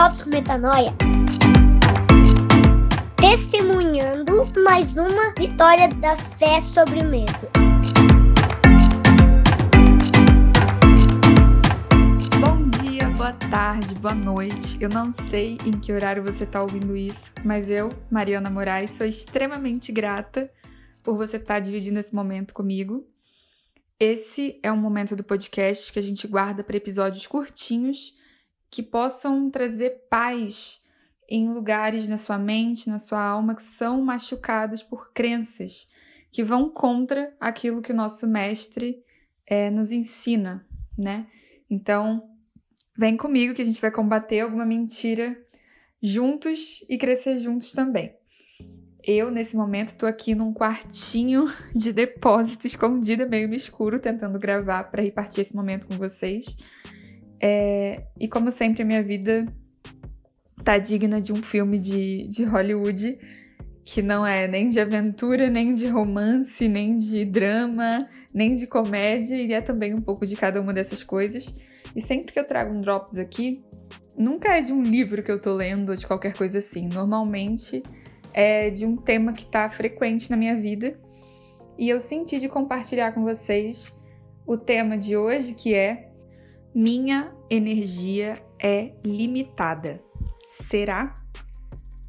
Drops Metanoia. Testemunhando mais uma vitória da fé sobre o medo. Bom dia, boa tarde, boa noite. Eu não sei em que horário você está ouvindo isso, mas eu, Mariana Moraes, sou extremamente grata por você estar tá dividindo esse momento comigo. Esse é um momento do podcast que a gente guarda para episódios curtinhos que possam trazer paz em lugares na sua mente, na sua alma que são machucados por crenças que vão contra aquilo que o nosso mestre é, nos ensina, né? Então, vem comigo que a gente vai combater alguma mentira juntos e crescer juntos também. Eu, nesse momento, tô aqui num quartinho de depósito escondida, meio no escuro, tentando gravar para repartir esse momento com vocês. É, e como sempre, a minha vida tá digna de um filme de, de Hollywood que não é nem de aventura, nem de romance, nem de drama, nem de comédia, e é também um pouco de cada uma dessas coisas. E sempre que eu trago um Drops aqui, nunca é de um livro que eu tô lendo ou de qualquer coisa assim. Normalmente é de um tema que está frequente na minha vida e eu senti de compartilhar com vocês o tema de hoje que é Minha energia é limitada. Será?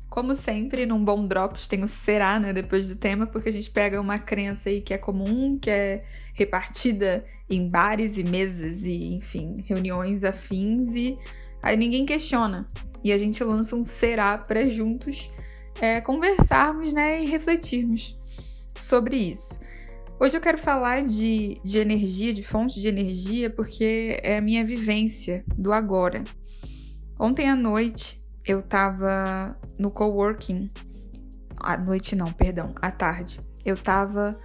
Como sempre, num bom drops tem o será, né, depois do tema, porque a gente pega uma crença aí que é comum, que é repartida em bares e mesas e, enfim, reuniões afins e aí ninguém questiona. E a gente lança um será para juntos é, conversarmos né, e refletirmos sobre isso. Hoje eu quero falar de, de energia, de fonte de energia, porque é a minha vivência do agora. Ontem à noite eu estava no coworking. À noite não, perdão, à tarde. Eu estava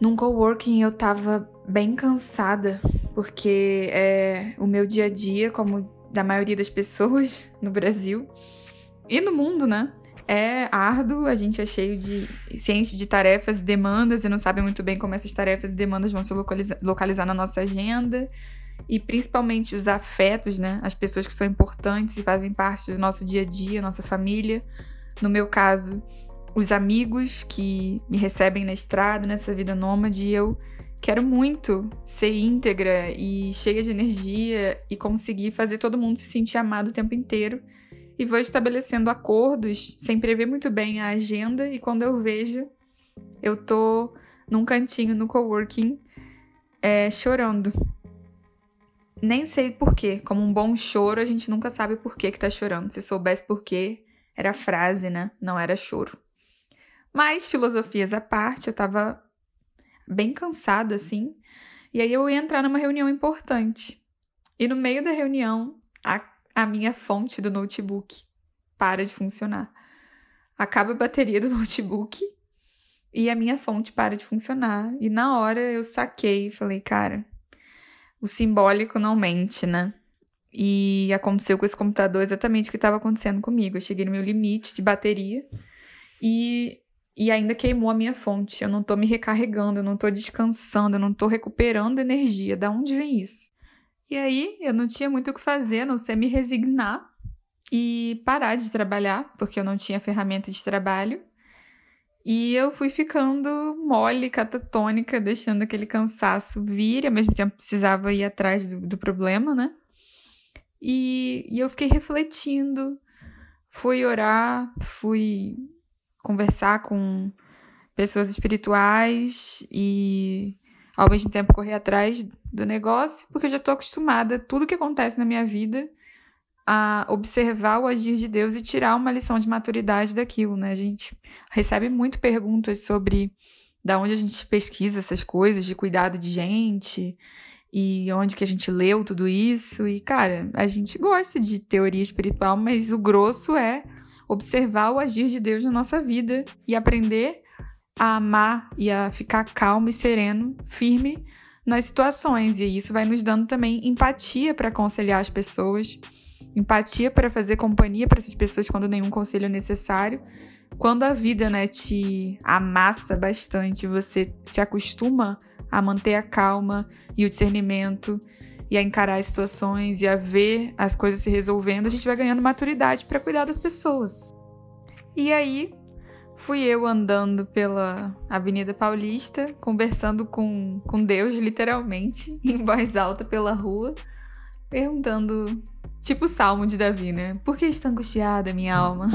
num coworking eu estava bem cansada, porque é o meu dia a dia, como da maioria das pessoas no Brasil e no mundo, né? É árduo, a gente é cheio de ciente de tarefas, demandas e não sabe muito bem como essas tarefas e demandas vão se localizar, localizar na nossa agenda. E principalmente os afetos, né? As pessoas que são importantes e fazem parte do nosso dia a dia, nossa família. No meu caso, os amigos que me recebem na estrada, nessa vida nômade, e eu quero muito ser íntegra e cheia de energia e conseguir fazer todo mundo se sentir amado o tempo inteiro e vou estabelecendo acordos sem prever muito bem a agenda e quando eu vejo, eu tô num cantinho no coworking é, chorando. Nem sei porquê. Como um bom choro, a gente nunca sabe por que, que tá chorando. Se soubesse por quê, era frase, né? Não era choro. Mas, filosofias à parte, eu tava bem cansada, assim. E aí eu ia entrar numa reunião importante. E no meio da reunião, a a minha fonte do notebook para de funcionar. Acaba a bateria do notebook e a minha fonte para de funcionar. E na hora eu saquei e falei, cara, o simbólico não mente, né? E aconteceu com esse computador exatamente o que estava acontecendo comigo. Eu cheguei no meu limite de bateria e, e ainda queimou a minha fonte. Eu não tô me recarregando, eu não tô descansando, eu não tô recuperando energia. Da onde vem isso? E aí eu não tinha muito o que fazer, a não ser me resignar e parar de trabalhar, porque eu não tinha ferramenta de trabalho. E eu fui ficando mole, catatônica, deixando aquele cansaço vir, ao mesmo tempo precisava ir atrás do, do problema, né? E, e eu fiquei refletindo, fui orar, fui conversar com pessoas espirituais e ao mesmo tempo correr atrás do negócio, porque eu já estou acostumada, tudo que acontece na minha vida, a observar o agir de Deus e tirar uma lição de maturidade daquilo, né? A gente recebe muito perguntas sobre da onde a gente pesquisa essas coisas de cuidado de gente e onde que a gente leu tudo isso. E, cara, a gente gosta de teoria espiritual, mas o grosso é observar o agir de Deus na nossa vida e aprender a amar e a ficar calmo e sereno, firme nas situações. E isso vai nos dando também empatia para aconselhar as pessoas, empatia para fazer companhia para essas pessoas quando nenhum conselho é necessário. Quando a vida né, te amassa bastante, você se acostuma a manter a calma e o discernimento e a encarar as situações e a ver as coisas se resolvendo, a gente vai ganhando maturidade para cuidar das pessoas. E aí, fui eu andando pela Avenida Paulista, conversando com, com Deus, literalmente, em voz alta pela rua, perguntando, tipo o salmo de Davi, né? Por que está angustiada minha alma?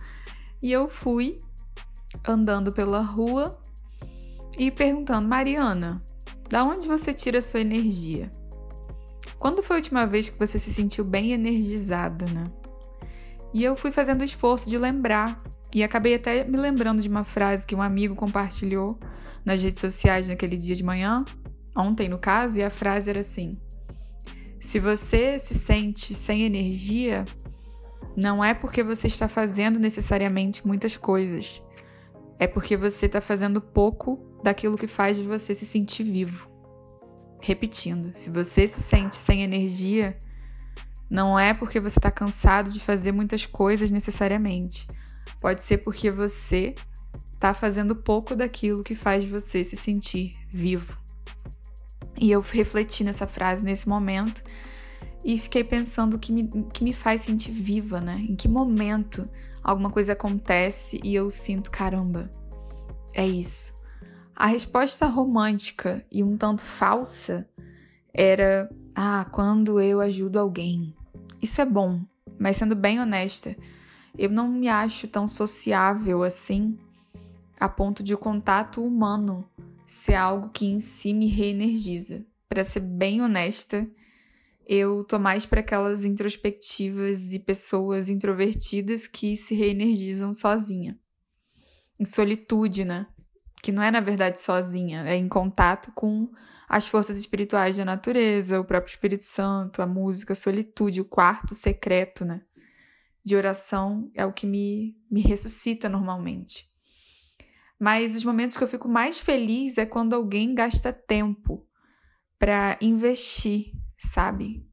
e eu fui andando pela rua e perguntando, Mariana, da onde você tira a sua energia? Quando foi a última vez que você se sentiu bem energizada, né? E eu fui fazendo o esforço de lembrar. E acabei até me lembrando de uma frase que um amigo compartilhou nas redes sociais naquele dia de manhã, ontem no caso, e a frase era assim: Se você se sente sem energia, não é porque você está fazendo necessariamente muitas coisas, é porque você está fazendo pouco daquilo que faz de você se sentir vivo. Repetindo, se você se sente sem energia, não é porque você está cansado de fazer muitas coisas necessariamente. Pode ser porque você está fazendo pouco daquilo que faz você se sentir vivo. E eu refleti nessa frase nesse momento e fiquei pensando o que me, que me faz sentir viva, né? Em que momento alguma coisa acontece e eu sinto, caramba, é isso. A resposta romântica e um tanto falsa era: ah, quando eu ajudo alguém. Isso é bom, mas sendo bem honesta, eu não me acho tão sociável assim a ponto de o contato humano ser algo que em si me reenergiza. Para ser bem honesta, eu tô mais para aquelas introspectivas e pessoas introvertidas que se reenergizam sozinha. Em solitude, né? que não é na verdade sozinha, é em contato com as forças espirituais da natureza, o próprio Espírito Santo, a música, a solitude, o quarto secreto, né? De oração é o que me, me ressuscita normalmente. Mas os momentos que eu fico mais feliz é quando alguém gasta tempo para investir, sabe?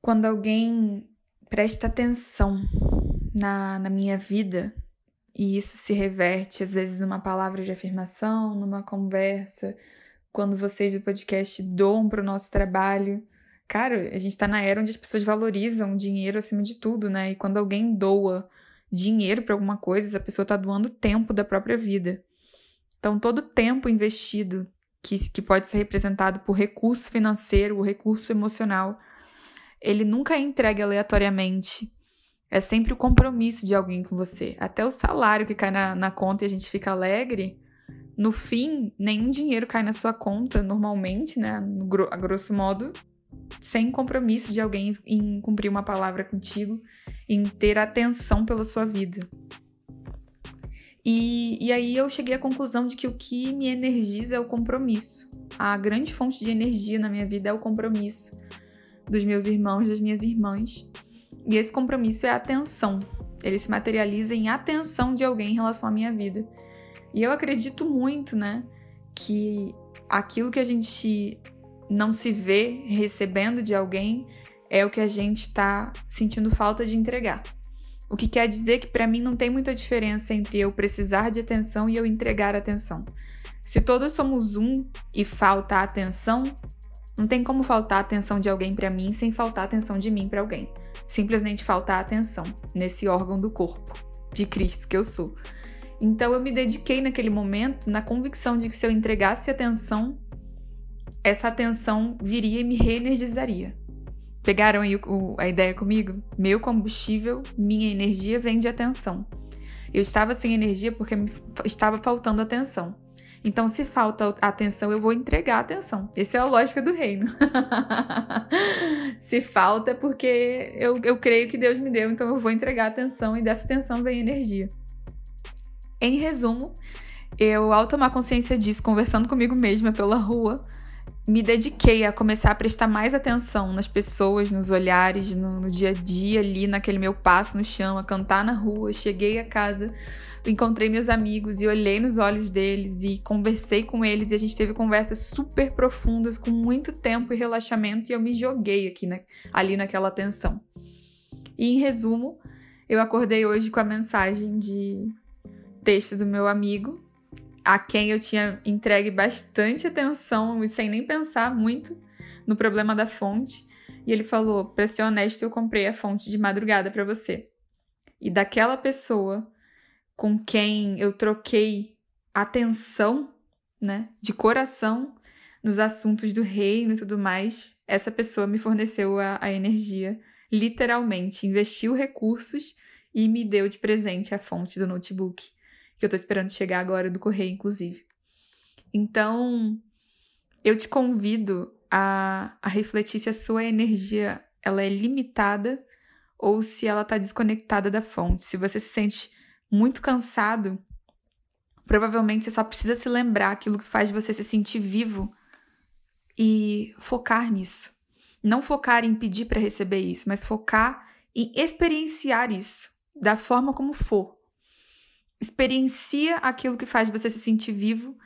Quando alguém presta atenção na, na minha vida, e isso se reverte, às vezes, numa palavra de afirmação, numa conversa, quando vocês do podcast doam para o nosso trabalho. Cara, a gente está na era onde as pessoas valorizam dinheiro acima de tudo, né? E quando alguém doa dinheiro para alguma coisa, a pessoa está doando tempo da própria vida. Então, todo tempo investido, que, que pode ser representado por recurso financeiro, o recurso emocional, ele nunca é entregue aleatoriamente é sempre o compromisso de alguém com você. Até o salário que cai na, na conta e a gente fica alegre, no fim, nenhum dinheiro cai na sua conta normalmente, né? A grosso modo, sem compromisso de alguém em cumprir uma palavra contigo, em ter atenção pela sua vida. E, e aí eu cheguei à conclusão de que o que me energiza é o compromisso. A grande fonte de energia na minha vida é o compromisso dos meus irmãos, das minhas irmãs. E esse compromisso é a atenção. Ele se materializa em atenção de alguém em relação à minha vida. E eu acredito muito, né, que aquilo que a gente não se vê recebendo de alguém é o que a gente está sentindo falta de entregar. O que quer dizer que para mim não tem muita diferença entre eu precisar de atenção e eu entregar atenção. Se todos somos um e falta atenção, não tem como faltar atenção de alguém para mim sem faltar atenção de mim para alguém. Simplesmente faltar atenção nesse órgão do corpo de Cristo que eu sou. Então eu me dediquei naquele momento na convicção de que se eu entregasse atenção, essa atenção viria e me reenergizaria. Pegaram aí o, a ideia comigo? Meu combustível, minha energia vem de atenção. Eu estava sem energia porque me estava faltando atenção. Então, se falta atenção, eu vou entregar atenção. Essa é a lógica do reino. se falta é porque eu, eu creio que Deus me deu, então eu vou entregar atenção e dessa atenção vem energia. Em resumo, eu, ao tomar consciência disso, conversando comigo mesma pela rua, me dediquei a começar a prestar mais atenção nas pessoas, nos olhares, no, no, dia a dia, ali naquele meu passo no chão, a cantar na rua. Cheguei a casa encontrei meus amigos e olhei nos olhos deles e conversei com eles e a gente teve conversas super profundas com muito tempo e relaxamento e eu me joguei aqui na, ali naquela tensão. E em resumo, eu acordei hoje com a mensagem de texto do meu amigo, a quem eu tinha entregue bastante atenção e sem nem pensar muito no problema da fonte. E ele falou: para ser honesto, eu comprei a fonte de madrugada para você. E daquela pessoa com quem eu troquei atenção, né, de coração nos assuntos do reino e tudo mais, essa pessoa me forneceu a, a energia, literalmente, investiu recursos e me deu de presente a fonte do notebook, que eu tô esperando chegar agora do correio, inclusive. Então, eu te convido a, a refletir se a sua energia ela é limitada ou se ela está desconectada da fonte. Se você se sente muito cansado, provavelmente você só precisa se lembrar aquilo que faz você se sentir vivo e focar nisso. Não focar em pedir para receber isso, mas focar em experienciar isso da forma como for. Experiencia aquilo que faz você se sentir vivo.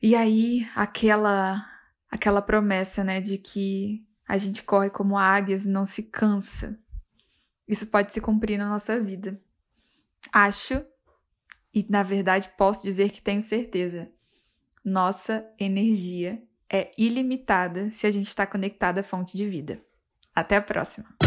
E aí, aquela aquela promessa, né, de que a gente corre como águias e não se cansa. Isso pode se cumprir na nossa vida. Acho, e na verdade posso dizer que tenho certeza, nossa energia é ilimitada se a gente está conectada à fonte de vida. Até a próxima!